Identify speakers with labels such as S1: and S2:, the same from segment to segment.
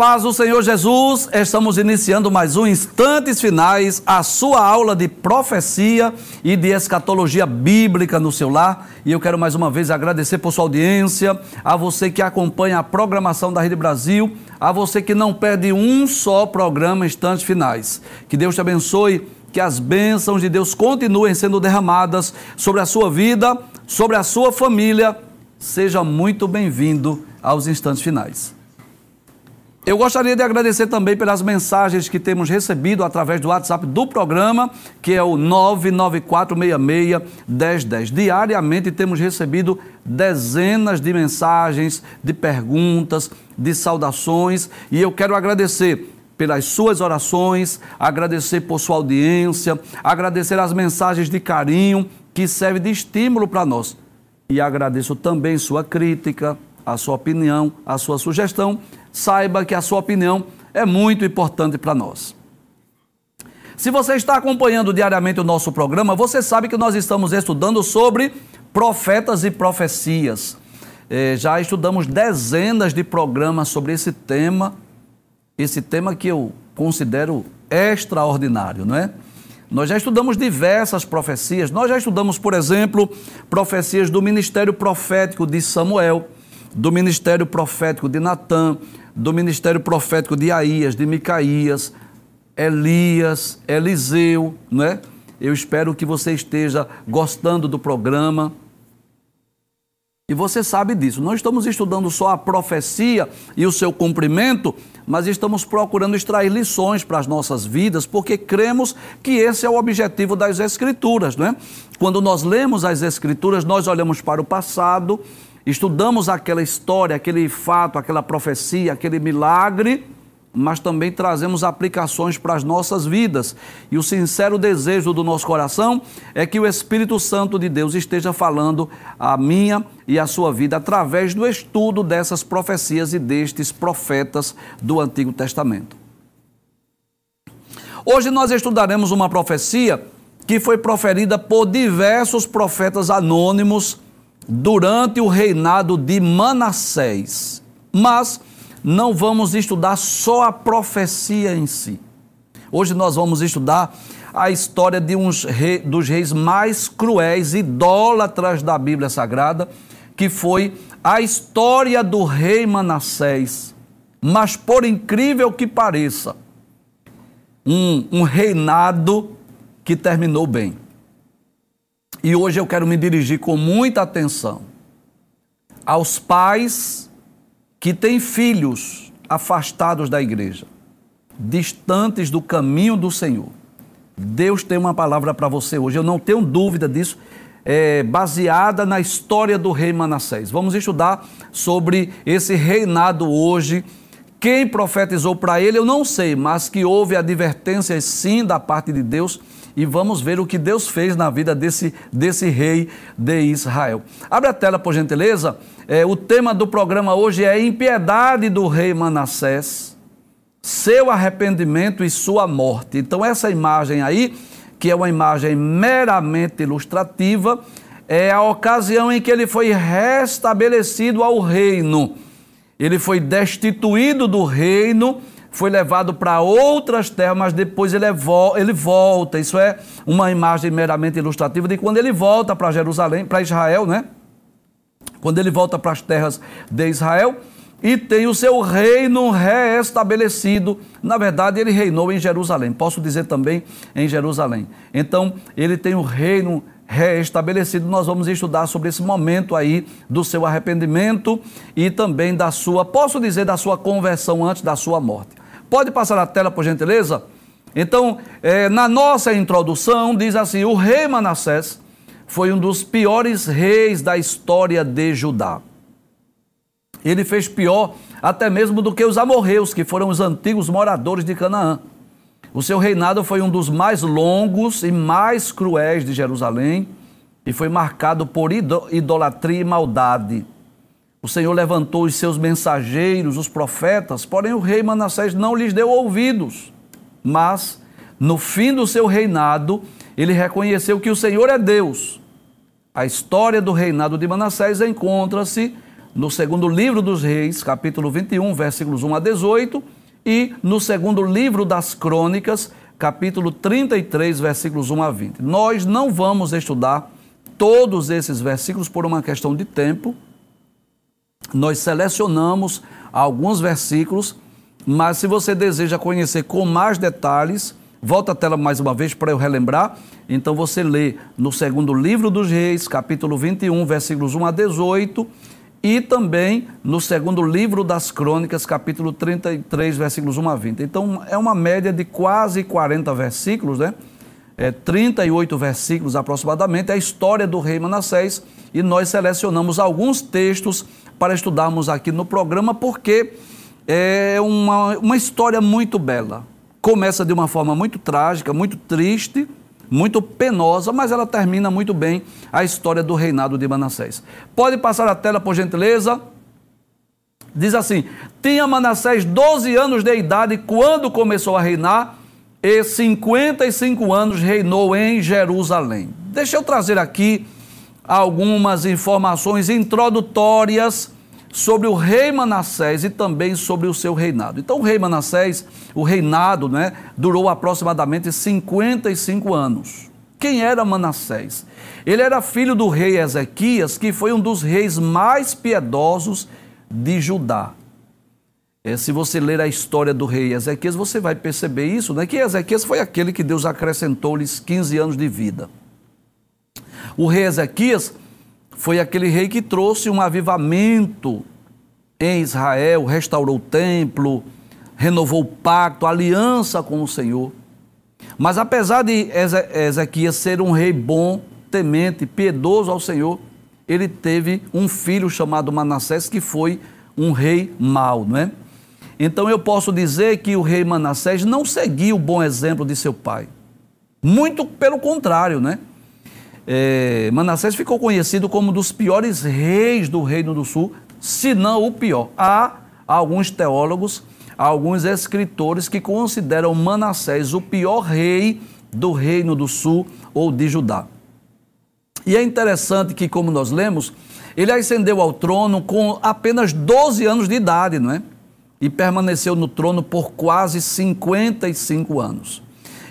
S1: Paz do Senhor Jesus, estamos iniciando mais um Instantes Finais, a sua aula de profecia e de escatologia bíblica no seu lar. E eu quero mais uma vez agradecer por sua audiência, a você que acompanha a programação da Rede Brasil, a você que não perde um só programa Instantes Finais. Que Deus te abençoe, que as bênçãos de Deus continuem sendo derramadas sobre a sua vida, sobre a sua família. Seja muito bem-vindo aos Instantes Finais. Eu gostaria de agradecer também pelas mensagens que temos recebido através do WhatsApp do programa, que é o 994661010. Diariamente temos recebido dezenas de mensagens, de perguntas, de saudações, e eu quero agradecer pelas suas orações, agradecer por sua audiência, agradecer as mensagens de carinho que servem de estímulo para nós. E agradeço também sua crítica, a sua opinião, a sua sugestão saiba que a sua opinião é muito importante para nós. Se você está acompanhando diariamente o nosso programa, você sabe que nós estamos estudando sobre profetas e profecias. É, já estudamos dezenas de programas sobre esse tema, esse tema que eu considero extraordinário, não é? Nós já estudamos diversas profecias. Nós já estudamos, por exemplo, profecias do ministério profético de Samuel, do ministério profético de Natã, do ministério profético de Aías, de Micaías, Elias, Eliseu, não é? Eu espero que você esteja gostando do programa. E você sabe disso. Não estamos estudando só a profecia e o seu cumprimento, mas estamos procurando extrair lições para as nossas vidas, porque cremos que esse é o objetivo das Escrituras, não é? Quando nós lemos as Escrituras, nós olhamos para o passado Estudamos aquela história, aquele fato, aquela profecia, aquele milagre, mas também trazemos aplicações para as nossas vidas. E o sincero desejo do nosso coração é que o Espírito Santo de Deus esteja falando a minha e a sua vida através do estudo dessas profecias e destes profetas do Antigo Testamento. Hoje nós estudaremos uma profecia que foi proferida por diversos profetas anônimos durante o reinado de Manassés. Mas não vamos estudar só a profecia em si. Hoje nós vamos estudar a história de uns rei, dos reis mais cruéis, idólatras da Bíblia Sagrada, que foi a história do rei Manassés. Mas por incrível que pareça, um, um reinado que terminou bem. E hoje eu quero me dirigir com muita atenção aos pais que têm filhos afastados da igreja, distantes do caminho do Senhor. Deus tem uma palavra para você hoje, eu não tenho dúvida disso, é, baseada na história do rei Manassés. Vamos estudar sobre esse reinado hoje. Quem profetizou para ele, eu não sei, mas que houve advertências sim da parte de Deus e vamos ver o que Deus fez na vida desse, desse rei de Israel. Abre a tela, por gentileza. É, o tema do programa hoje é Impiedade do rei Manassés, seu arrependimento e sua morte. Então, essa imagem aí, que é uma imagem meramente ilustrativa, é a ocasião em que ele foi restabelecido ao reino. Ele foi destituído do reino foi levado para outras terras, mas depois ele, é vo ele volta. Isso é uma imagem meramente ilustrativa de quando ele volta para Jerusalém, para Israel, né? Quando ele volta para as terras de Israel e tem o seu reino reestabelecido. Na verdade, ele reinou em Jerusalém. Posso dizer também em Jerusalém. Então, ele tem o reino reestabelecido. Nós vamos estudar sobre esse momento aí do seu arrependimento e também da sua, posso dizer, da sua conversão antes da sua morte. Pode passar a tela, por gentileza? Então, é, na nossa introdução, diz assim: o rei Manassés foi um dos piores reis da história de Judá. Ele fez pior até mesmo do que os amorreus, que foram os antigos moradores de Canaã. O seu reinado foi um dos mais longos e mais cruéis de Jerusalém e foi marcado por idolatria e maldade. O Senhor levantou os seus mensageiros, os profetas, porém o rei Manassés não lhes deu ouvidos. Mas, no fim do seu reinado, ele reconheceu que o Senhor é Deus. A história do reinado de Manassés encontra-se no segundo livro dos Reis, capítulo 21, versículos 1 a 18, e no segundo livro das Crônicas, capítulo 33, versículos 1 a 20. Nós não vamos estudar todos esses versículos por uma questão de tempo. Nós selecionamos alguns versículos, mas se você deseja conhecer com mais detalhes, volta a tela mais uma vez para eu relembrar. Então você lê no segundo livro dos Reis, capítulo 21, versículos 1 a 18 e também no segundo livro das Crônicas, capítulo 33, versículos 1 a 20. Então, é uma média de quase 40 versículos, né? É, 38 versículos aproximadamente, é a história do rei Manassés, e nós selecionamos alguns textos para estudarmos aqui no programa, porque é uma, uma história muito bela. Começa de uma forma muito trágica, muito triste, muito penosa, mas ela termina muito bem a história do reinado de Manassés. Pode passar a tela, por gentileza? Diz assim: Tinha Manassés 12 anos de idade quando começou a reinar, e 55 anos reinou em Jerusalém. Deixa eu trazer aqui algumas informações introdutórias sobre o rei Manassés e também sobre o seu reinado. Então, o rei Manassés, o reinado, né, durou aproximadamente 55 anos. Quem era Manassés? Ele era filho do rei Ezequias, que foi um dos reis mais piedosos de Judá. É, se você ler a história do rei Ezequias, você vai perceber isso, né? que Ezequias foi aquele que Deus acrescentou-lhes 15 anos de vida. O rei Ezequias foi aquele rei que trouxe um avivamento em Israel, restaurou o templo, renovou o pacto, aliança com o Senhor. Mas apesar de Ezequias ser um rei bom, temente, piedoso ao Senhor, ele teve um filho chamado Manassés que foi um rei mau, não é? Então eu posso dizer que o rei Manassés não seguiu o bom exemplo de seu pai. Muito pelo contrário, né? é, Manassés ficou conhecido como um dos piores reis do Reino do Sul, se não o pior. Há alguns teólogos, alguns escritores que consideram Manassés o pior rei do Reino do Sul ou de Judá. E é interessante que, como nós lemos, ele ascendeu ao trono com apenas 12 anos de idade, não é? E permaneceu no trono por quase 55 anos.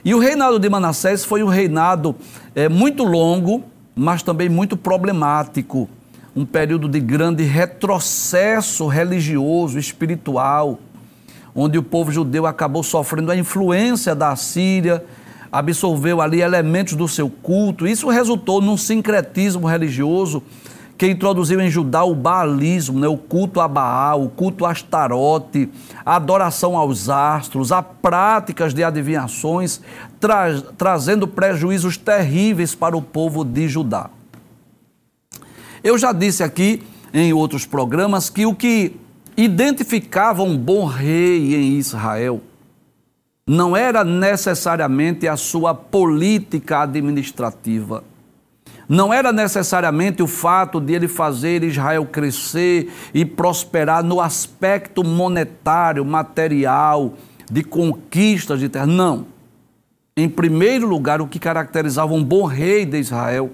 S1: E o reinado de Manassés foi um reinado é, muito longo, mas também muito problemático. Um período de grande retrocesso religioso, espiritual, onde o povo judeu acabou sofrendo a influência da Síria, absorveu ali elementos do seu culto. Isso resultou num sincretismo religioso que introduziu em Judá o baalismo, né, o culto a Baal, o culto a Astarote, a adoração aos astros, a práticas de adivinhações, tra trazendo prejuízos terríveis para o povo de Judá. Eu já disse aqui em outros programas que o que identificava um bom rei em Israel não era necessariamente a sua política administrativa não era necessariamente o fato de ele fazer Israel crescer e prosperar no aspecto monetário, material, de conquistas de terra. Não. Em primeiro lugar, o que caracterizava um bom rei de Israel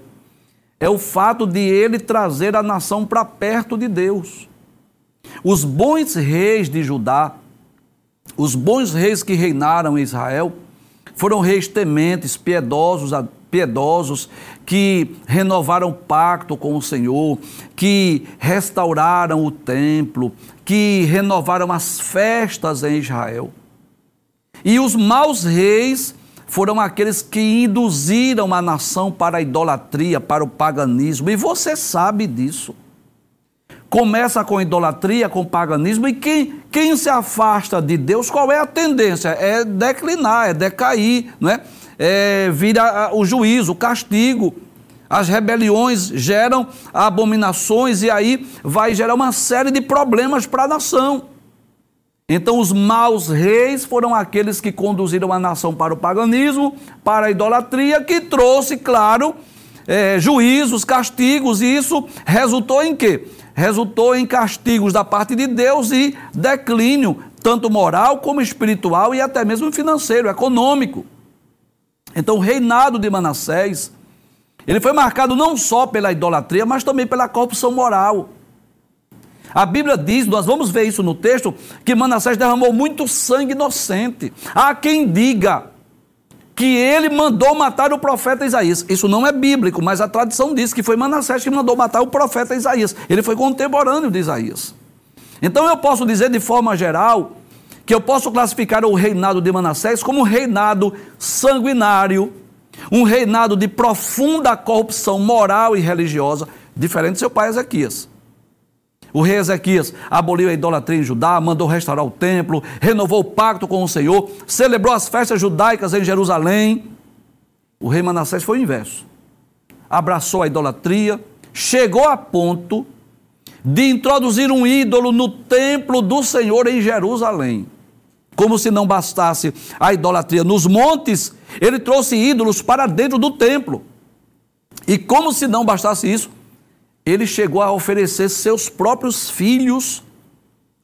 S1: é o fato de ele trazer a nação para perto de Deus. Os bons reis de Judá, os bons reis que reinaram em Israel, foram reis tementes, piedosos a piedosos que renovaram o pacto com o Senhor, que restauraram o templo, que renovaram as festas em Israel. E os maus reis foram aqueles que induziram a nação para a idolatria, para o paganismo, e você sabe disso. Começa com idolatria, com paganismo, e quem, quem se afasta de Deus, qual é a tendência? É declinar, é decair, não é? É, vira o juízo, o castigo. As rebeliões geram abominações e aí vai gerar uma série de problemas para a nação. Então, os maus reis foram aqueles que conduziram a nação para o paganismo, para a idolatria, que trouxe, claro, é, juízos, castigos, e isso resultou em quê? Resultou em castigos da parte de Deus e declínio, tanto moral como espiritual e até mesmo financeiro, econômico. Então, o reinado de Manassés, ele foi marcado não só pela idolatria, mas também pela corrupção moral. A Bíblia diz, nós vamos ver isso no texto, que Manassés derramou muito sangue inocente. Há quem diga que ele mandou matar o profeta Isaías. Isso não é bíblico, mas a tradição diz que foi Manassés que mandou matar o profeta Isaías. Ele foi contemporâneo de Isaías. Então eu posso dizer de forma geral que eu posso classificar o reinado de Manassés como um reinado sanguinário, um reinado de profunda corrupção moral e religiosa, diferente de seu pai Ezequias. O rei Ezequias aboliu a idolatria em Judá, mandou restaurar o templo, renovou o pacto com o Senhor, celebrou as festas judaicas em Jerusalém. O rei Manassés foi o inverso. Abraçou a idolatria, chegou a ponto de introduzir um ídolo no templo do Senhor em Jerusalém. Como se não bastasse a idolatria nos montes, ele trouxe ídolos para dentro do templo. E como se não bastasse isso, ele chegou a oferecer seus próprios filhos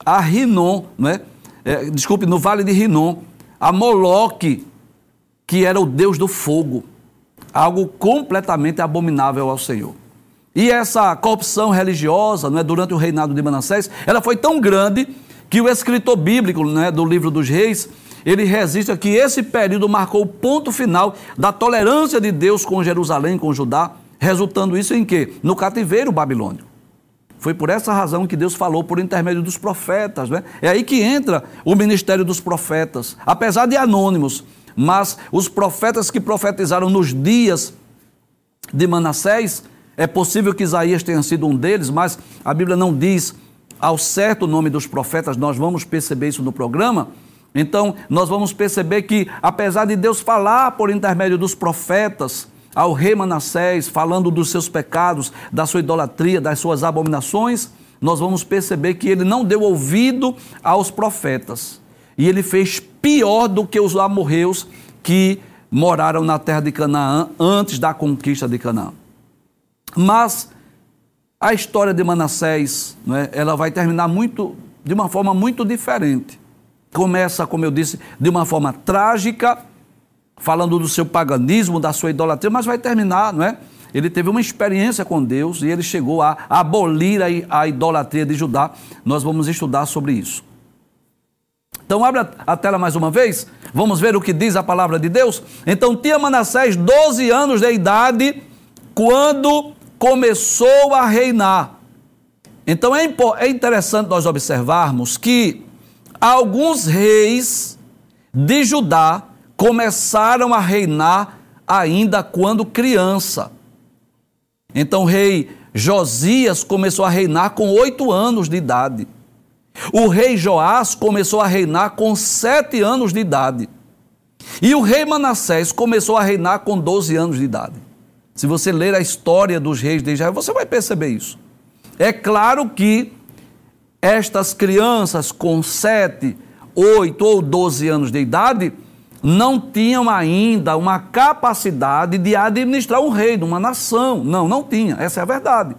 S1: a Rinom, né? É, desculpe, no vale de Rinom, a Moloque, que era o deus do fogo, algo completamente abominável ao Senhor. E essa corrupção religiosa, né, durante o reinado de Manassés, ela foi tão grande que o escritor bíblico né, do livro dos reis, ele registra que esse período marcou o ponto final da tolerância de Deus com Jerusalém, com Judá, resultando isso em quê? No cativeiro babilônico. Foi por essa razão que Deus falou por intermédio dos profetas. Né? É aí que entra o ministério dos profetas, apesar de anônimos, mas os profetas que profetizaram nos dias de Manassés, é possível que Isaías tenha sido um deles, mas a Bíblia não diz ao certo nome dos profetas, nós vamos perceber isso no programa. Então, nós vamos perceber que, apesar de Deus falar por intermédio dos profetas, ao rei Manassés, falando dos seus pecados, da sua idolatria, das suas abominações, nós vamos perceber que ele não deu ouvido aos profetas. E ele fez pior do que os amorreus que moraram na terra de Canaã antes da conquista de Canaã. Mas a história de Manassés, é, ela vai terminar muito, de uma forma muito diferente. Começa, como eu disse, de uma forma trágica, falando do seu paganismo, da sua idolatria, mas vai terminar, não é? Ele teve uma experiência com Deus e ele chegou a abolir a, a idolatria de Judá. Nós vamos estudar sobre isso. Então, abre a, a tela mais uma vez. Vamos ver o que diz a palavra de Deus. Então, tinha Manassés 12 anos de idade quando começou a reinar. Então, é, é interessante nós observarmos que alguns reis de Judá começaram a reinar ainda quando criança. Então o rei Josias começou a reinar com oito anos de idade. O rei Joás começou a reinar com sete anos de idade. E o rei Manassés começou a reinar com doze anos de idade. Se você ler a história dos reis de Israel, você vai perceber isso. É claro que estas crianças com sete, oito ou doze anos de idade não tinham ainda uma capacidade de administrar um reino, uma nação. Não, não tinha. Essa é a verdade.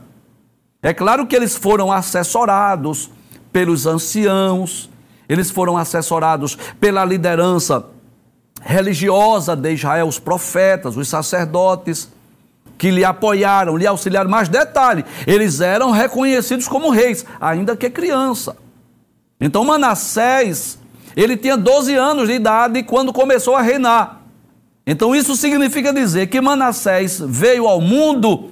S1: É claro que eles foram assessorados pelos anciãos, eles foram assessorados pela liderança religiosa de Israel, os profetas, os sacerdotes, que lhe apoiaram, lhe auxiliaram. Mas detalhe, eles eram reconhecidos como reis, ainda que criança. Então Manassés ele tinha 12 anos de idade quando começou a reinar. Então isso significa dizer que Manassés veio ao mundo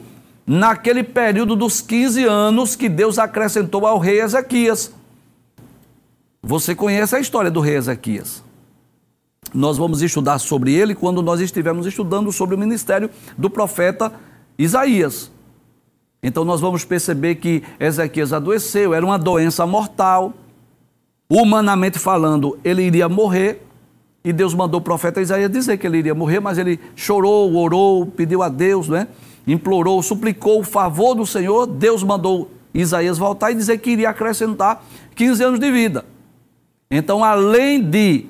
S1: naquele período dos 15 anos que Deus acrescentou ao rei Ezequias. Você conhece a história do rei Ezequias. Nós vamos estudar sobre ele quando nós estivermos estudando sobre o ministério do profeta Isaías. Então nós vamos perceber que Ezequias adoeceu, era uma doença mortal. Humanamente falando, ele iria morrer, e Deus mandou o profeta Isaías dizer que ele iria morrer, mas ele chorou, orou, pediu a Deus, né? implorou, suplicou o favor do Senhor. Deus mandou Isaías voltar e dizer que iria acrescentar 15 anos de vida. Então, além de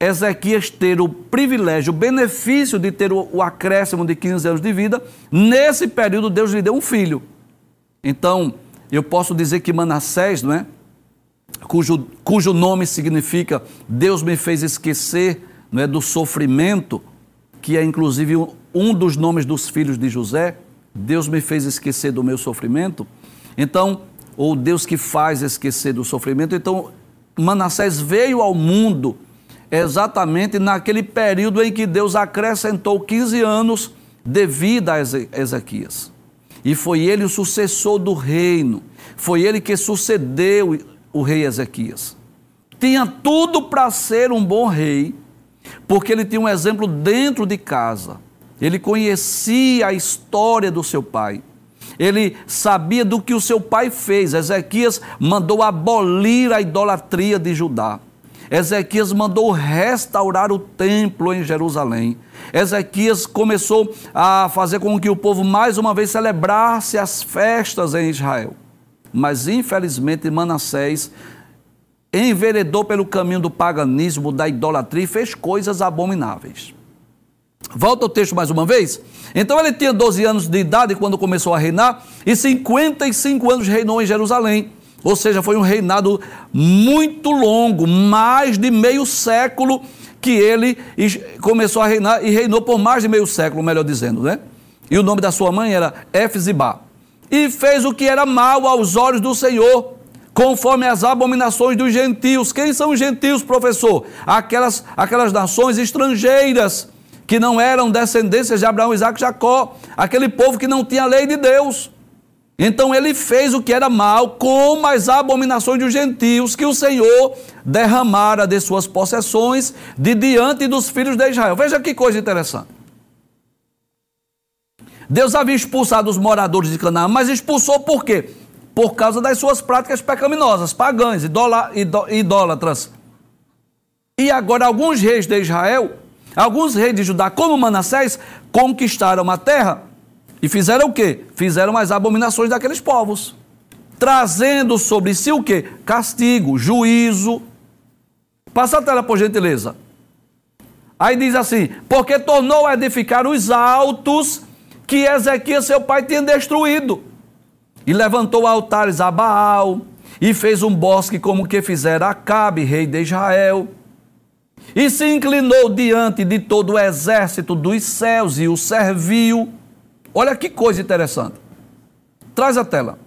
S1: Ezequias ter o privilégio, o benefício de ter o, acréscimo de 15 anos de vida, nesse período Deus lhe deu um filho. Então, eu posso dizer que Manassés, não é? cujo, cujo nome significa Deus me fez esquecer não é, do sofrimento, que é inclusive um dos nomes dos filhos de José, Deus me fez esquecer do meu sofrimento. Então, ou Deus que faz esquecer do sofrimento. Então, Manassés veio ao mundo exatamente naquele período em que Deus acrescentou 15 anos de vida a Ezequias. E foi ele o sucessor do reino, foi ele que sucedeu o rei Ezequias. Tinha tudo para ser um bom rei, porque ele tinha um exemplo dentro de casa. Ele conhecia a história do seu pai. Ele sabia do que o seu pai fez. Ezequias mandou abolir a idolatria de Judá. Ezequias mandou restaurar o templo em Jerusalém. Ezequias começou a fazer com que o povo mais uma vez celebrasse as festas em Israel. Mas infelizmente Manassés enveredou pelo caminho do paganismo, da idolatria e fez coisas abomináveis. Volta o texto mais uma vez. Então ele tinha 12 anos de idade quando começou a reinar e 55 anos reinou em Jerusalém. Ou seja, foi um reinado muito longo, mais de meio século que ele começou a reinar e reinou por mais de meio século, melhor dizendo, né? E o nome da sua mãe era Efzibá. E fez o que era mal aos olhos do Senhor, conforme as abominações dos gentios. Quem são os gentios, professor? Aquelas, aquelas nações estrangeiras que não eram descendências de Abraão, Isaac e Jacó, aquele povo que não tinha lei de Deus. Então ele fez o que era mal, como as abominações dos gentios que o Senhor derramara de suas possessões de diante dos filhos de Israel. Veja que coisa interessante. Deus havia expulsado os moradores de Canaã, mas expulsou por quê? Por causa das suas práticas pecaminosas, pagãs, idólatras. E agora alguns reis de Israel, alguns reis de Judá, como Manassés, conquistaram a terra e fizeram o quê? Fizeram as abominações daqueles povos, trazendo sobre si o quê? Castigo, juízo. Passa a tela, por gentileza. Aí diz assim: porque tornou a edificar os altos que Ezequias, seu pai, tinha destruído. E levantou altares a Baal, e fez um bosque como que fizera Acabe, rei de Israel. E se inclinou diante de todo o exército dos céus e o serviu. Olha que coisa interessante. Traz a tela.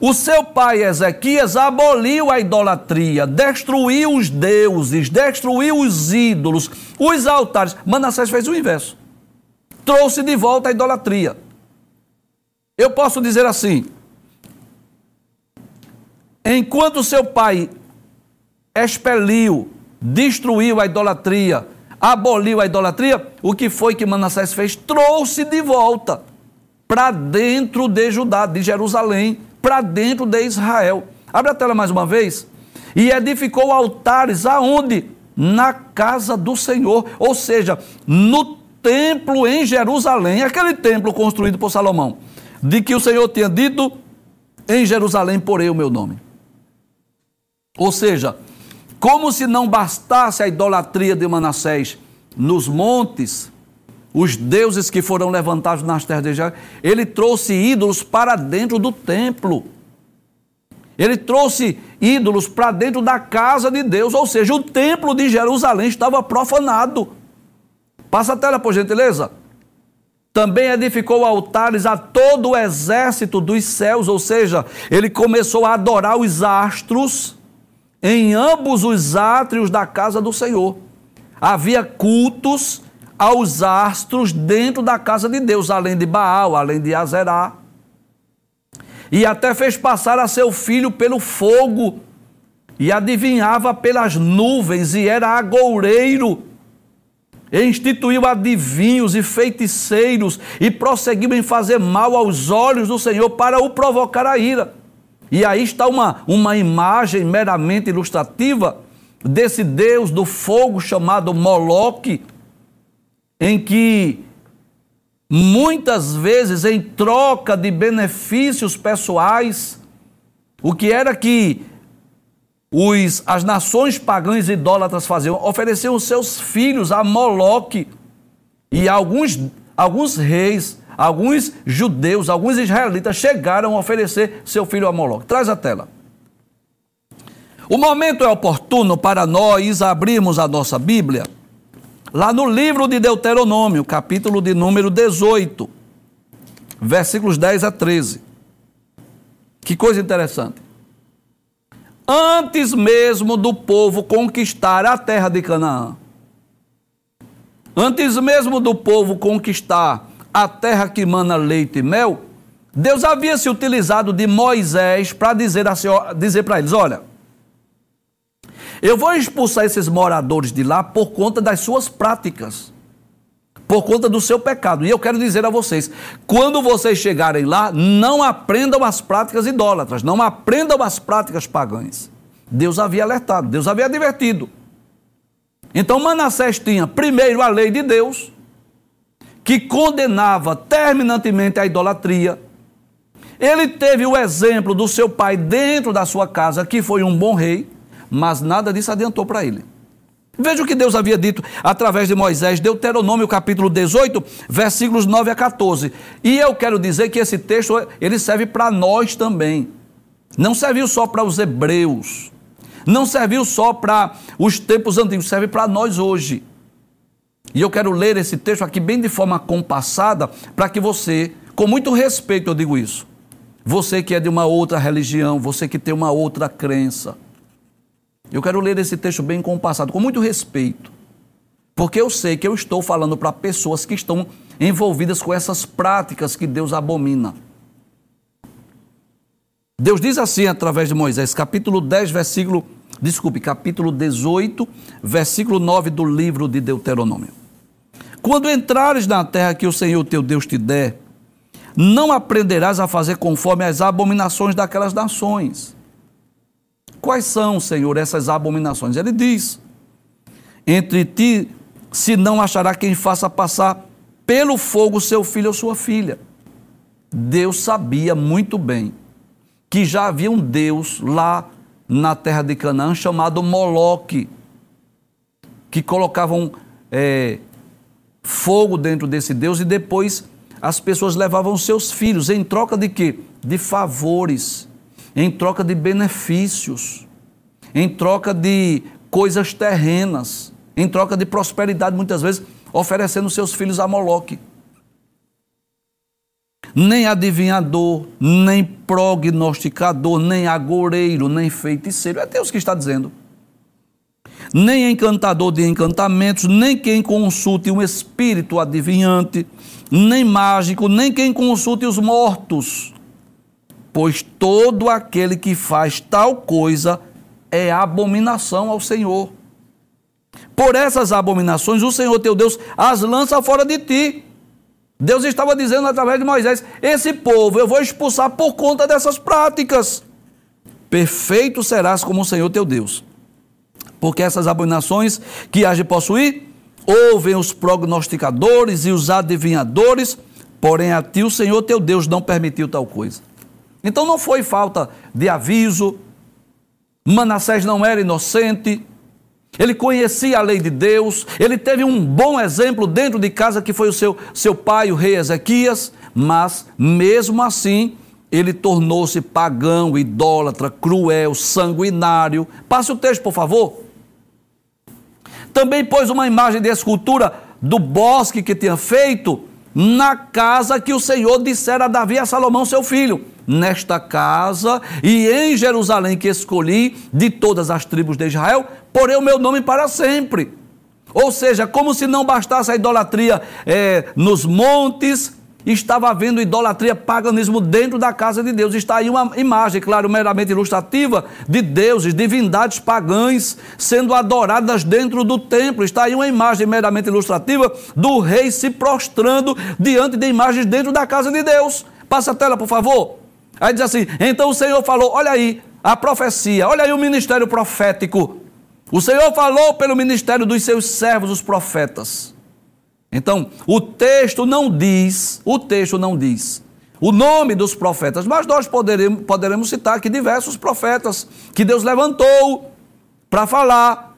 S1: O seu pai Ezequias aboliu a idolatria, destruiu os deuses, destruiu os ídolos, os altares. Manassés fez o inverso. Trouxe de volta a idolatria. Eu posso dizer assim: enquanto seu pai expeliu, destruiu a idolatria, aboliu a idolatria, o que foi que Manassés fez? Trouxe de volta para dentro de Judá, de Jerusalém, para dentro de Israel. Abre a tela mais uma vez. E edificou altares aonde? Na casa do Senhor, ou seja, no templo em Jerusalém, aquele templo construído por Salomão, de que o Senhor tinha dito: em Jerusalém porei o meu nome. Ou seja, como se não bastasse a idolatria de Manassés nos montes, os deuses que foram levantados nas terras de Israel, ele trouxe ídolos para dentro do templo. Ele trouxe ídolos para dentro da casa de Deus, ou seja, o templo de Jerusalém estava profanado. Passa a tela, por gentileza. Também edificou altares a todo o exército dos céus, ou seja, ele começou a adorar os astros em ambos os átrios da casa do Senhor. Havia cultos aos astros dentro da casa de Deus, além de Baal, além de Azerá. E até fez passar a seu filho pelo fogo, e adivinhava pelas nuvens, e era agoureiro. E instituiu adivinhos e feiticeiros, e prosseguiu em fazer mal aos olhos do Senhor para o provocar a ira. E aí está uma, uma imagem meramente ilustrativa desse Deus do fogo chamado Moloque, em que muitas vezes, em troca de benefícios pessoais, o que era que os, as nações pagãs idólatras faziam? Ofereciam seus filhos a Moloque. E alguns, alguns reis alguns judeus, alguns israelitas chegaram a oferecer seu filho a Moloque. Traz a tela. O momento é oportuno para nós abrirmos a nossa Bíblia lá no livro de Deuteronômio, capítulo de número 18, versículos 10 a 13. Que coisa interessante. Antes mesmo do povo conquistar a terra de Canaã, antes mesmo do povo conquistar a terra que mana leite e mel, Deus havia se utilizado de Moisés para dizer, dizer para eles: olha, eu vou expulsar esses moradores de lá por conta das suas práticas por conta do seu pecado. E eu quero dizer a vocês: quando vocês chegarem lá, não aprendam as práticas idólatras, não aprendam as práticas pagãs. Deus havia alertado, Deus havia advertido. Então Manassés tinha, primeiro, a lei de Deus, que condenava terminantemente a idolatria. Ele teve o exemplo do seu pai dentro da sua casa, que foi um bom rei, mas nada disso adiantou para ele. Veja o que Deus havia dito através de Moisés, Deuteronômio capítulo 18, versículos 9 a 14. E eu quero dizer que esse texto ele serve para nós também. Não serviu só para os hebreus. Não serviu só para os tempos antigos, serve para nós hoje. E eu quero ler esse texto aqui bem de forma compassada, para que você, com muito respeito eu digo isso, você que é de uma outra religião, você que tem uma outra crença, eu quero ler esse texto bem compassado, com muito respeito, porque eu sei que eu estou falando para pessoas que estão envolvidas com essas práticas que Deus abomina. Deus diz assim através de Moisés, capítulo 10, versículo, desculpe, capítulo 18, versículo 9 do livro de Deuteronômio. Quando entrares na terra que o Senhor teu Deus te der, não aprenderás a fazer conforme as abominações daquelas nações Quais são, Senhor, essas abominações? Ele diz: Entre ti se não achará quem faça passar pelo fogo seu filho ou sua filha. Deus sabia muito bem que já havia um Deus lá na terra de Canaã chamado Moloque, que colocavam é, fogo dentro desse Deus e depois as pessoas levavam seus filhos em troca de quê? De favores em troca de benefícios, em troca de coisas terrenas, em troca de prosperidade, muitas vezes oferecendo seus filhos a Moloque. Nem adivinhador, nem prognosticador, nem agoureiro, nem feiticeiro. É Deus que está dizendo. Nem encantador de encantamentos, nem quem consulte um espírito adivinhante, nem mágico, nem quem consulte os mortos, pois todo aquele que faz tal coisa é abominação ao Senhor. Por essas abominações, o Senhor teu Deus as lança fora de ti. Deus estava dizendo através de Moisés: Esse povo eu vou expulsar por conta dessas práticas. Perfeito serás como o Senhor teu Deus. Porque essas abominações que há de possuir, ouvem os prognosticadores e os adivinhadores, porém a ti o Senhor teu Deus não permitiu tal coisa. Então não foi falta de aviso. Manassés não era inocente. Ele conhecia a lei de Deus, ele teve um bom exemplo dentro de casa que foi o seu, seu pai, o rei Ezequias, mas mesmo assim ele tornou-se pagão, idólatra, cruel, sanguinário. Passe o texto, por favor. Também pôs uma imagem de escultura do bosque que tinha feito na casa que o Senhor dissera a Davi a Salomão, seu filho nesta casa e em Jerusalém que escolhi de todas as tribos de Israel, porei o meu nome para sempre. Ou seja, como se não bastasse a idolatria é, nos montes, estava havendo idolatria, paganismo dentro da casa de Deus. Está aí uma imagem, claro, meramente ilustrativa, de deuses, divindades pagãs sendo adoradas dentro do templo. Está aí uma imagem meramente ilustrativa do rei se prostrando diante de imagens dentro da casa de Deus. Passa a tela, por favor. Aí diz assim: então o Senhor falou, olha aí a profecia, olha aí o ministério profético. O Senhor falou pelo ministério dos seus servos, os profetas. Então, o texto não diz, o texto não diz o nome dos profetas, mas nós poderemos, poderemos citar aqui diversos profetas que Deus levantou para falar,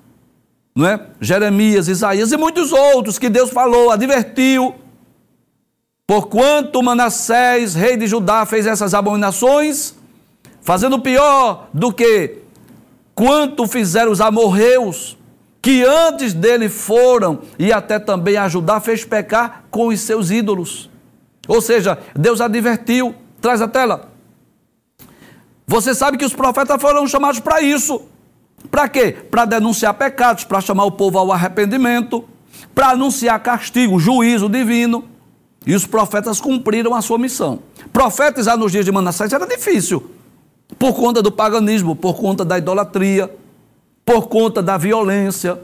S1: não é? Jeremias, Isaías e muitos outros que Deus falou, advertiu. Porquanto Manassés, rei de Judá, fez essas abominações, fazendo pior do que quanto fizeram os amorreus, que antes dele foram, e até também a Judá fez pecar com os seus ídolos. Ou seja, Deus advertiu, traz a tela. Você sabe que os profetas foram chamados para isso. Para quê? Para denunciar pecados, para chamar o povo ao arrependimento, para anunciar castigo, juízo divino. E os profetas cumpriram a sua missão. Profetizar nos dias de Manassés era difícil, por conta do paganismo, por conta da idolatria, por conta da violência,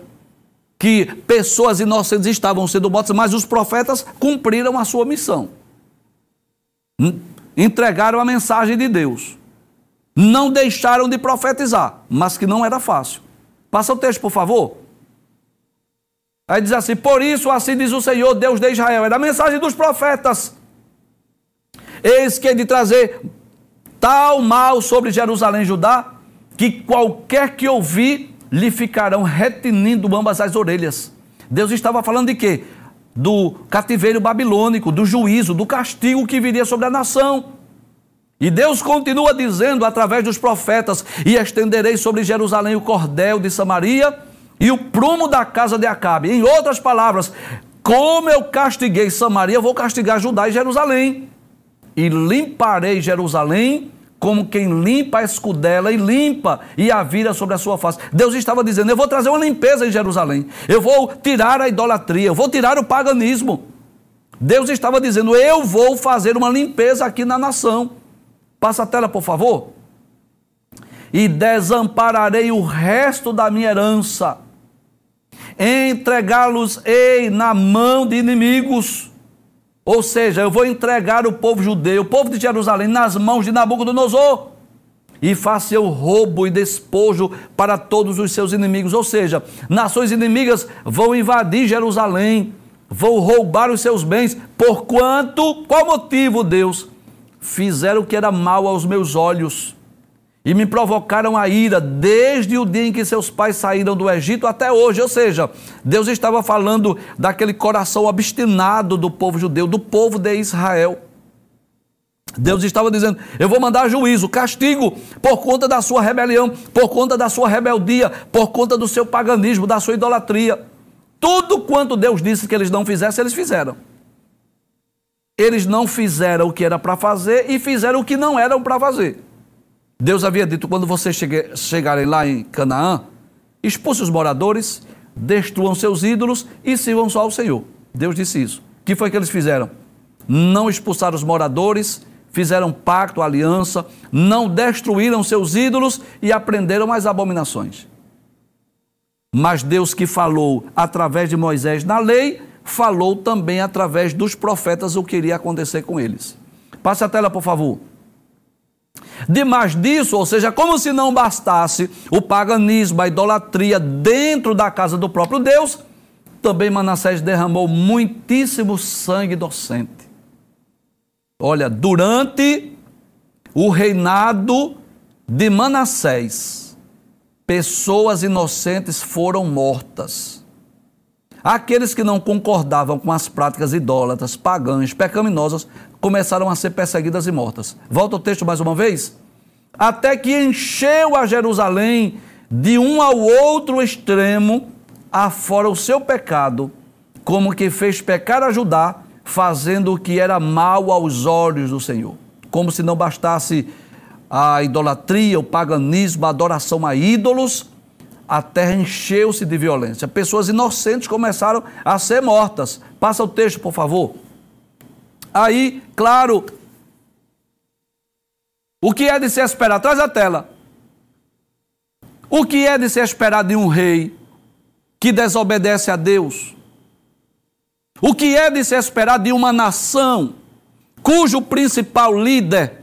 S1: que pessoas inocentes estavam sendo mortas, mas os profetas cumpriram a sua missão. Entregaram a mensagem de Deus. Não deixaram de profetizar, mas que não era fácil. Passa o texto, por favor. Aí diz assim: Por isso, assim diz o Senhor, Deus de Israel. É da mensagem dos profetas. Eis que é de trazer tal mal sobre Jerusalém Judá, que qualquer que ouvir lhe ficarão retinindo ambas as orelhas. Deus estava falando de quê? Do cativeiro babilônico, do juízo, do castigo que viria sobre a nação. E Deus continua dizendo através dos profetas: E estenderei sobre Jerusalém o cordel de Samaria e o prumo da casa de Acabe. Em outras palavras, como eu castiguei Samaria, eu vou castigar Judá e Jerusalém. E limparei Jerusalém como quem limpa a escudela e limpa e a vira sobre a sua face. Deus estava dizendo: Eu vou trazer uma limpeza em Jerusalém. Eu vou tirar a idolatria, eu vou tirar o paganismo. Deus estava dizendo: Eu vou fazer uma limpeza aqui na nação. Passa a tela, por favor. E desampararei o resto da minha herança entregá-los-ei na mão de inimigos. Ou seja, eu vou entregar o povo judeu, o povo de Jerusalém, nas mãos de Nabucodonosor. E faça eu roubo e despojo para todos os seus inimigos. Ou seja, nações inimigas vão invadir Jerusalém, vão roubar os seus bens. Porquanto, qual motivo, Deus? Fizeram o que era mal aos meus olhos e me provocaram a ira desde o dia em que seus pais saíram do Egito até hoje. Ou seja, Deus estava falando daquele coração obstinado do povo judeu, do povo de Israel. Deus estava dizendo: Eu vou mandar juízo, castigo, por conta da sua rebelião, por conta da sua rebeldia, por conta do seu paganismo, da sua idolatria. Tudo quanto Deus disse que eles não fizessem, eles fizeram. Eles não fizeram o que era para fazer e fizeram o que não eram para fazer. Deus havia dito: quando vocês chegarem lá em Canaã, expulse os moradores, destruam seus ídolos e sirvam só ao Senhor. Deus disse isso. O que foi que eles fizeram? Não expulsaram os moradores, fizeram pacto, aliança, não destruíram seus ídolos e aprenderam as abominações. Mas Deus que falou através de Moisés na lei, falou também através dos profetas o que iria acontecer com eles. Passe a tela, por favor. Demais disso, ou seja, como se não bastasse o paganismo, a idolatria dentro da casa do próprio Deus, também Manassés derramou muitíssimo sangue inocente. Olha, durante o reinado de Manassés, pessoas inocentes foram mortas. Aqueles que não concordavam com as práticas idólatras, pagãs, pecaminosas, começaram a ser perseguidas e mortas. Volta o texto mais uma vez. Até que encheu a Jerusalém de um ao outro extremo, afora o seu pecado, como que fez pecar a Judá, fazendo o que era mal aos olhos do Senhor. Como se não bastasse a idolatria, o paganismo, a adoração a ídolos, a terra encheu-se de violência. Pessoas inocentes começaram a ser mortas. Passa o texto, por favor. Aí, claro, o que é de se esperar? Traz a tela. O que é de se esperar de um rei que desobedece a Deus? O que é de se esperar de uma nação cujo principal líder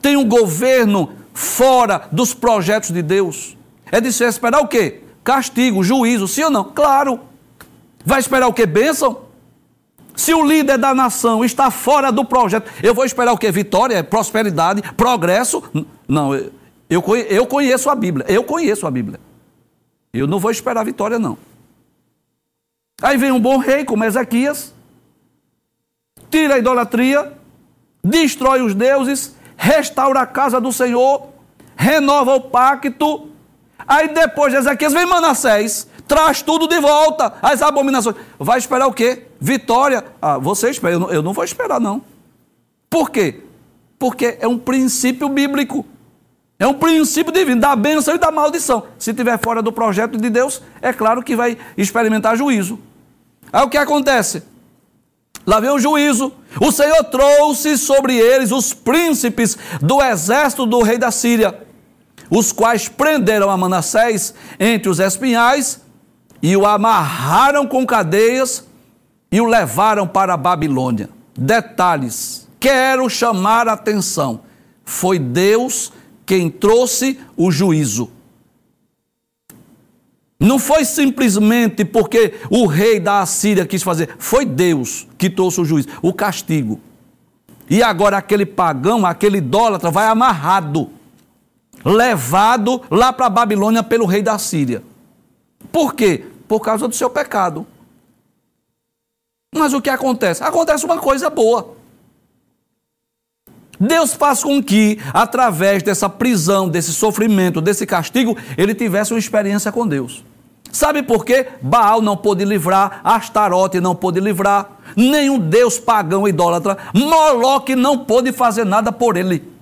S1: tem um governo fora dos projetos de Deus? É de se esperar o quê? Castigo, juízo, sim ou não? Claro. Vai esperar o quê? Bênção? Se o líder da nação está fora do projeto, eu vou esperar o quê? Vitória, prosperidade, progresso? Não, eu, eu conheço a Bíblia. Eu conheço a Bíblia. Eu não vou esperar vitória, não. Aí vem um bom rei como Ezequias, tira a idolatria, destrói os deuses, restaura a casa do Senhor, renova o pacto, Aí depois de Ezequias vem Manassés, traz tudo de volta, as abominações. Vai esperar o quê? Vitória. Ah, você espera, eu não, eu não vou esperar, não. Por quê? Porque é um princípio bíblico. É um princípio divino, da bênção e da maldição. Se estiver fora do projeto de Deus, é claro que vai experimentar juízo. Aí o que acontece? Lá vem o juízo. O Senhor trouxe sobre eles os príncipes do exército do rei da Síria, os quais prenderam a Manassés entre os espinhais e o amarraram com cadeias e o levaram para a Babilônia. Detalhes, quero chamar a atenção. Foi Deus quem trouxe o juízo. Não foi simplesmente porque o rei da Assíria quis fazer, foi Deus que trouxe o juízo, o castigo. E agora aquele pagão, aquele idólatra vai amarrado, levado lá para a Babilônia pelo rei da Síria. Por quê? Por causa do seu pecado. Mas o que acontece? Acontece uma coisa boa. Deus faz com que, através dessa prisão, desse sofrimento, desse castigo, ele tivesse uma experiência com Deus. Sabe por quê? Baal não pôde livrar, Astarote não pôde livrar, nenhum deus pagão idólatra, Moloque não pôde fazer nada por ele.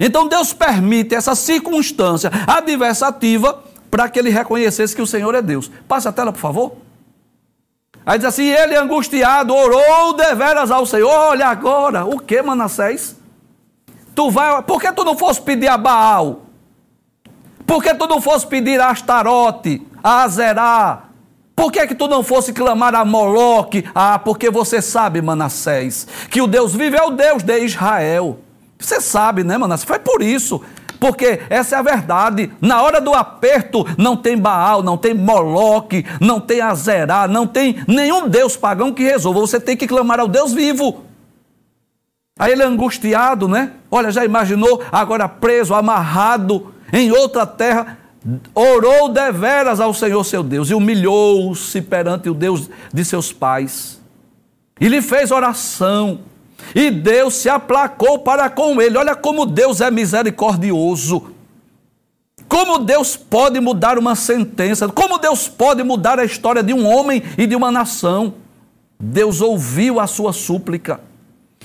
S1: Então Deus permite essa circunstância adversativa para que ele reconhecesse que o Senhor é Deus. Passe a tela, por favor. Aí diz assim: ele angustiado orou deveras ao Senhor. Olha agora, o que, Manassés? Tu vai, por que tu não fosse pedir a Baal? Por que tu não fosse pedir a Astarote, a Azerá? Por que, que tu não fosse clamar a Moloque? Ah, porque você sabe, Manassés, que o Deus vive é o Deus de Israel. Você sabe, né, Manassés? Foi por isso porque essa é a verdade. Na hora do aperto, não tem Baal, não tem Moloque, não tem Azerá, não tem nenhum Deus pagão que resolva. Você tem que clamar ao Deus vivo. Aí ele é angustiado, né? Olha, já imaginou agora preso, amarrado em outra terra, orou deveras ao Senhor seu Deus e humilhou-se perante o Deus de seus pais. E lhe fez oração e Deus se aplacou para com ele. Olha como Deus é misericordioso. Como Deus pode mudar uma sentença? Como Deus pode mudar a história de um homem e de uma nação? Deus ouviu a sua súplica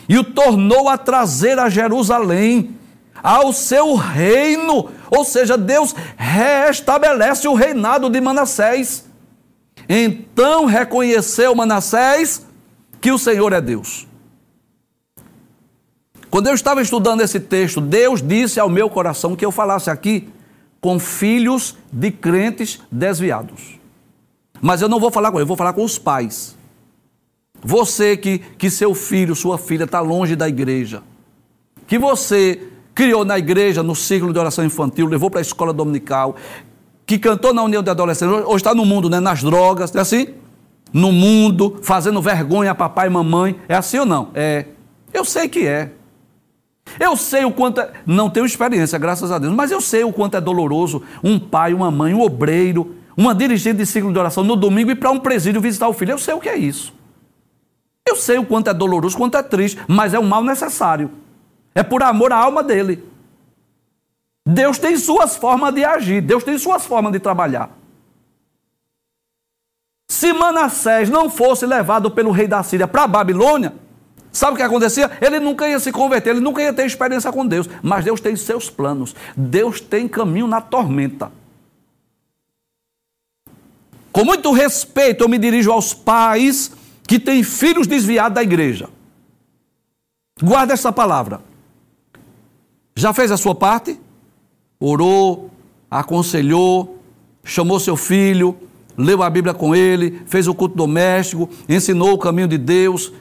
S1: e o tornou a trazer a Jerusalém, ao seu reino. Ou seja, Deus restabelece o reinado de Manassés. Então reconheceu Manassés que o Senhor é Deus. Quando eu estava estudando esse texto, Deus disse ao meu coração que eu falasse aqui com filhos de crentes desviados. Mas eu não vou falar com ele, eu vou falar com os pais. Você que, que seu filho, sua filha está longe da igreja, que você criou na igreja, no ciclo de oração infantil, levou para a escola dominical, que cantou na união de adolescentes, hoje está no mundo, né, nas drogas, é assim? No mundo, fazendo vergonha a papai e mamãe, é assim ou não? É. Eu sei que é. Eu sei o quanto é, não tenho experiência, graças a Deus, mas eu sei o quanto é doloroso um pai, uma mãe, um obreiro, uma dirigente de ciclo de oração no domingo ir para um presídio visitar o filho. Eu sei o que é isso. Eu sei o quanto é doloroso, quanto é triste, mas é um mal necessário. É por amor à alma dele. Deus tem suas formas de agir, Deus tem suas formas de trabalhar. Se Manassés não fosse levado pelo rei da Síria para a Babilônia, Sabe o que acontecia? Ele nunca ia se converter, ele nunca ia ter experiência com Deus. Mas Deus tem seus planos. Deus tem caminho na tormenta. Com muito respeito, eu me dirijo aos pais que têm filhos desviados da igreja. Guarda essa palavra. Já fez a sua parte? Orou, aconselhou, chamou seu filho, leu a Bíblia com ele, fez o culto doméstico, ensinou o caminho de Deus,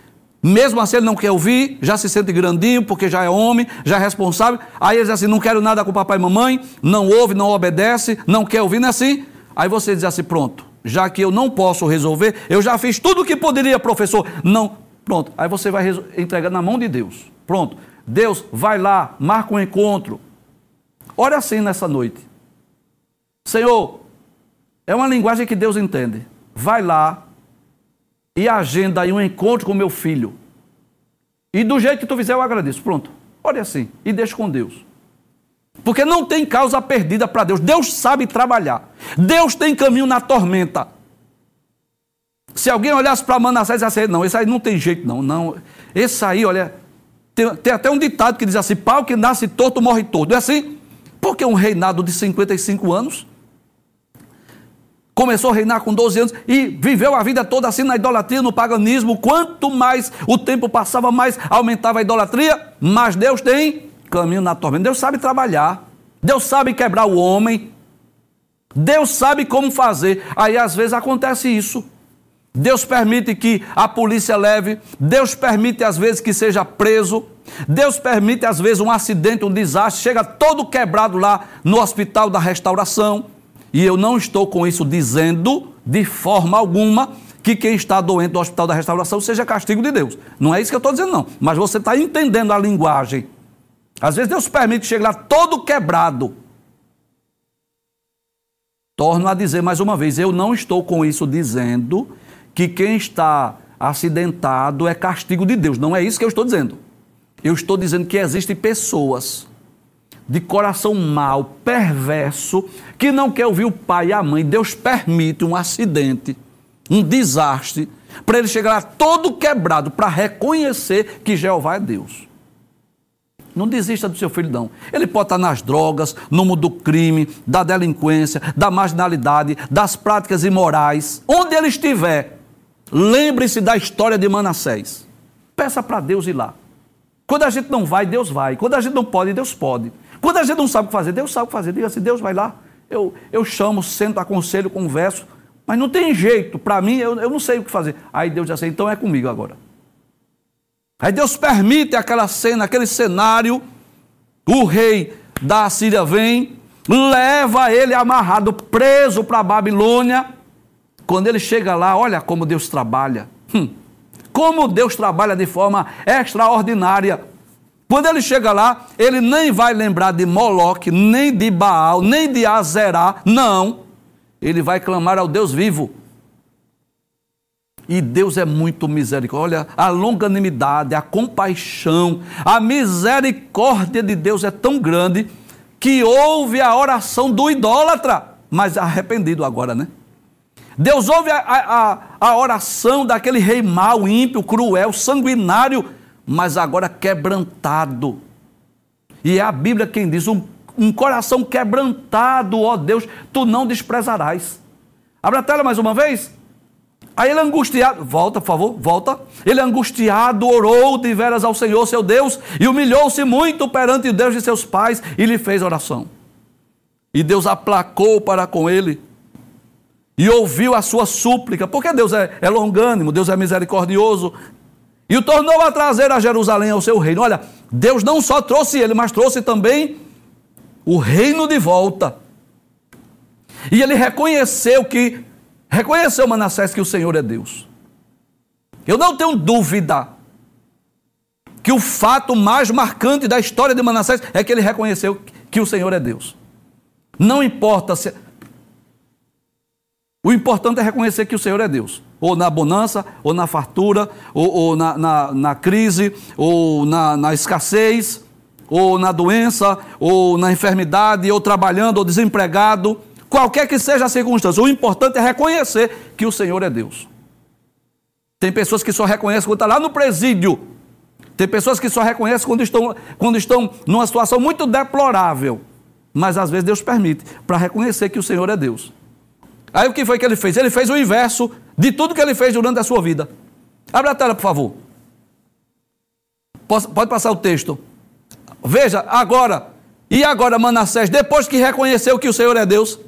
S1: mesmo assim ele não quer ouvir, já se sente grandinho, porque já é homem, já é responsável. Aí ele diz assim: não quero nada com papai e mamãe, não ouve, não obedece, não quer ouvir, não é assim? Aí você diz assim: pronto, já que eu não posso resolver, eu já fiz tudo o que poderia, professor. Não, pronto. Aí você vai entregar na mão de Deus. Pronto. Deus, vai lá, marca um encontro. Ore assim nessa noite. Senhor, é uma linguagem que Deus entende. Vai lá, e agenda aí um encontro com meu filho. E do jeito que tu fizer, eu agradeço. Pronto. Olha assim. E deixa com Deus. Porque não tem causa perdida para Deus. Deus sabe trabalhar. Deus tem caminho na tormenta. Se alguém olhasse para Manassés e dissesse, não, esse aí não tem jeito, não. não. Esse aí, olha, Tem, tem, até um ditado que diz assim: pau que nasce torto morre torto. É assim? Porque um reinado de 55 anos. Começou a reinar com 12 anos e viveu a vida toda assim na idolatria, no paganismo. Quanto mais o tempo passava, mais aumentava a idolatria. Mas Deus tem caminho na tormenta. Deus sabe trabalhar. Deus sabe quebrar o homem. Deus sabe como fazer. Aí às vezes acontece isso. Deus permite que a polícia leve, Deus permite às vezes que seja preso, Deus permite às vezes um acidente, um desastre, chega todo quebrado lá no hospital da restauração. E eu não estou com isso dizendo de forma alguma que quem está doente no hospital da restauração seja castigo de Deus. Não é isso que eu estou dizendo, não. Mas você está entendendo a linguagem. Às vezes Deus permite chegue lá todo quebrado. Torno a dizer mais uma vez, eu não estou com isso dizendo que quem está acidentado é castigo de Deus. Não é isso que eu estou dizendo. Eu estou dizendo que existem pessoas de coração mau, perverso, que não quer ouvir o pai e a mãe. Deus permite um acidente, um desastre, para ele chegar lá todo quebrado, para reconhecer que Jeová é Deus. Não desista do seu filho, não. Ele pode estar nas drogas, no mundo do crime, da delinquência, da marginalidade, das práticas imorais. Onde ele estiver, Lembre-se da história de Manassés. Peça para Deus ir lá. Quando a gente não vai, Deus vai. Quando a gente não pode, Deus pode. Quando a gente não sabe o que fazer, Deus sabe o que fazer. Diga assim: Deus vai lá. Eu, eu chamo, sento, aconselho, converso. Mas não tem jeito. Para mim, eu, eu não sei o que fazer. Aí Deus diz assim: então é comigo agora. Aí Deus permite aquela cena, aquele cenário. O rei da Síria vem, leva ele amarrado, preso para a Babilônia. Quando ele chega lá, olha como Deus trabalha. Hum, como Deus trabalha de forma extraordinária. Quando ele chega lá, ele nem vai lembrar de Moloque, nem de Baal, nem de Azerá, não. Ele vai clamar ao Deus vivo. E Deus é muito misericórdia. Olha, a longanimidade, a compaixão, a misericórdia de Deus é tão grande que ouve a oração do idólatra, mas arrependido agora, né? Deus ouve a, a, a oração daquele rei mau, ímpio, cruel, sanguinário, mas agora quebrantado. E é a Bíblia quem diz: um, um coração quebrantado, ó Deus, tu não desprezarás. Abre a tela mais uma vez. Aí ele angustiado, volta, por favor, volta. Ele angustiado orou de veras ao Senhor, seu Deus, e humilhou-se muito perante o Deus de seus pais e lhe fez oração. E Deus aplacou para com ele e ouviu a sua súplica, porque Deus é, é longânimo, Deus é misericordioso, e o tornou a trazer a Jerusalém ao seu reino. Olha, Deus não só trouxe ele, mas trouxe também o reino de volta. E ele reconheceu que, reconheceu Manassés que o Senhor é Deus. Eu não tenho dúvida que o fato mais marcante da história de Manassés é que ele reconheceu que o Senhor é Deus. Não importa se, o importante é reconhecer que o Senhor é Deus. Ou na bonança, ou na fartura, ou, ou na, na, na, crise, ou na, na escassez, ou na doença, ou na enfermidade, ou trabalhando, ou desempregado. Qualquer que seja a circunstância, o importante é reconhecer que o Senhor é Deus. Tem pessoas que só reconhecem quando está lá no presídio. Tem pessoas que só reconhecem quando estão, quando estão numa situação muito deplorável. Mas às vezes Deus permite para reconhecer que o Senhor é Deus. Aí o que foi que ele fez? Ele fez o inverso de tudo que ele fez durante a sua vida. Abre a tela, por favor. Pode passar o texto. Veja, agora. E agora, Manassés, depois que reconheceu que o Senhor é Deus,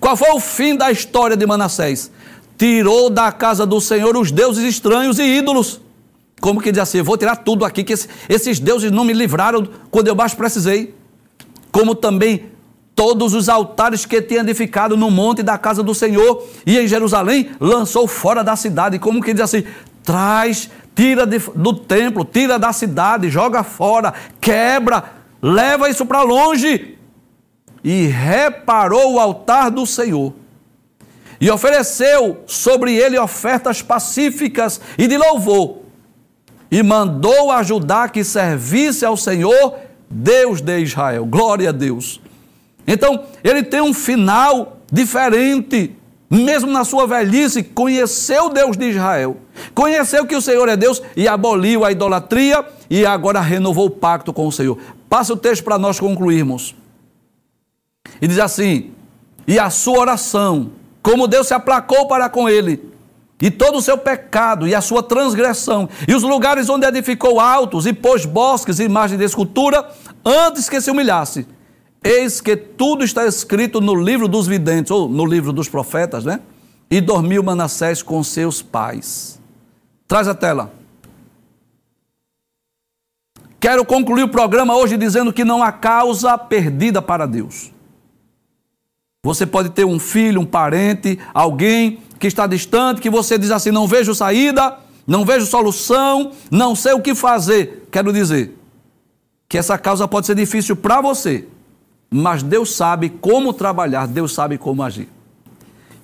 S1: qual foi o fim da história de Manassés? Tirou da casa do Senhor os deuses estranhos e ídolos. Como que diz assim? Vou tirar tudo aqui, que esses deuses não me livraram quando eu mais precisei. Como também todos os altares que tinha edificado no monte da casa do Senhor e em Jerusalém, lançou fora da cidade. Como que diz assim: traz, tira de, do templo, tira da cidade, joga fora, quebra, leva isso para longe. E reparou o altar do Senhor. E ofereceu sobre ele ofertas pacíficas e de louvor. E mandou ajudar que servisse ao Senhor, Deus de Israel. Glória a Deus. Então, ele tem um final diferente. Mesmo na sua velhice, conheceu Deus de Israel. Conheceu que o Senhor é Deus e aboliu a idolatria e agora renovou o pacto com o Senhor. Passa o texto para nós concluirmos. E diz assim: E a sua oração, como Deus se aplacou para com ele, e todo o seu pecado e a sua transgressão, e os lugares onde edificou altos e pôs bosques e imagens de escultura, antes que se humilhasse. Eis que tudo está escrito no livro dos videntes, ou no livro dos profetas, né? E dormiu Manassés com seus pais. Traz a tela. Quero concluir o programa hoje dizendo que não há causa perdida para Deus. Você pode ter um filho, um parente, alguém que está distante, que você diz assim: não vejo saída, não vejo solução, não sei o que fazer. Quero dizer que essa causa pode ser difícil para você, mas Deus sabe como trabalhar, Deus sabe como agir.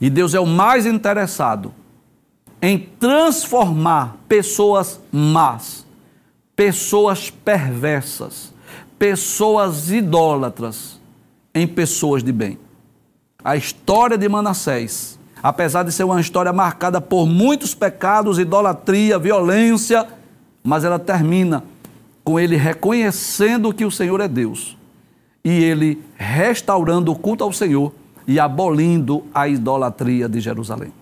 S1: E Deus é o mais interessado em transformar pessoas más, pessoas perversas, pessoas idólatras em pessoas de bem. A história de Manassés apesar de ser uma história marcada por muitos pecados, idolatria, violência, mas ela termina com ele reconhecendo que o Senhor é Deus e ele restaurando o culto ao Senhor e abolindo a idolatria de Jerusalém.